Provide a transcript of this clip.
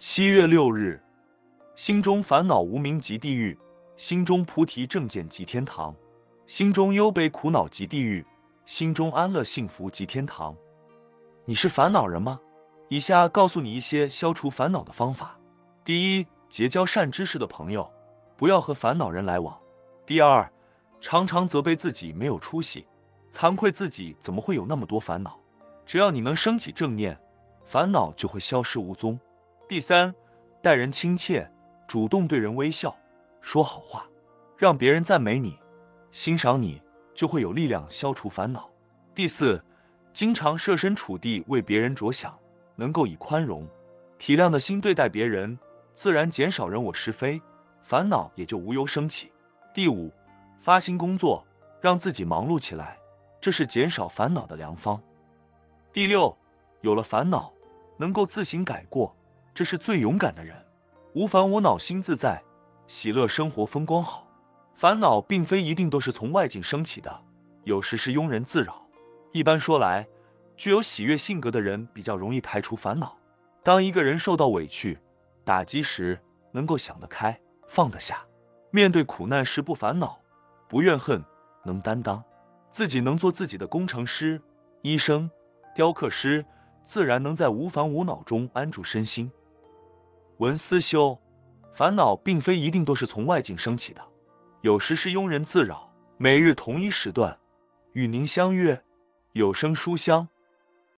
七月六日，心中烦恼无明即地狱，心中菩提正见即天堂，心中忧悲苦恼即地狱，心中安乐幸福即天堂。你是烦恼人吗？以下告诉你一些消除烦恼的方法：第一，结交善知识的朋友，不要和烦恼人来往；第二，常常责备自己没有出息，惭愧自己怎么会有那么多烦恼。只要你能升起正念，烦恼就会消失无踪。第三，待人亲切，主动对人微笑，说好话，让别人赞美你、欣赏你，就会有力量消除烦恼。第四，经常设身处地为别人着想，能够以宽容、体谅的心对待别人，自然减少人我是非，烦恼也就无由升起。第五，发心工作，让自己忙碌起来，这是减少烦恼的良方。第六，有了烦恼，能够自行改过，这是最勇敢的人。无烦无恼心自在，喜乐生活风光好。烦恼并非一定都是从外境升起的，有时是庸人自扰。一般说来，具有喜悦性格的人比较容易排除烦恼。当一个人受到委屈、打击时，能够想得开、放得下，面对苦难时不烦恼、不怨恨，能担当，自己能做自己的工程师、医生。雕刻师自然能在无烦无恼中安住身心。文思修，烦恼并非一定都是从外境升起的，有时是庸人自扰。每日同一时段与您相约，有声书香。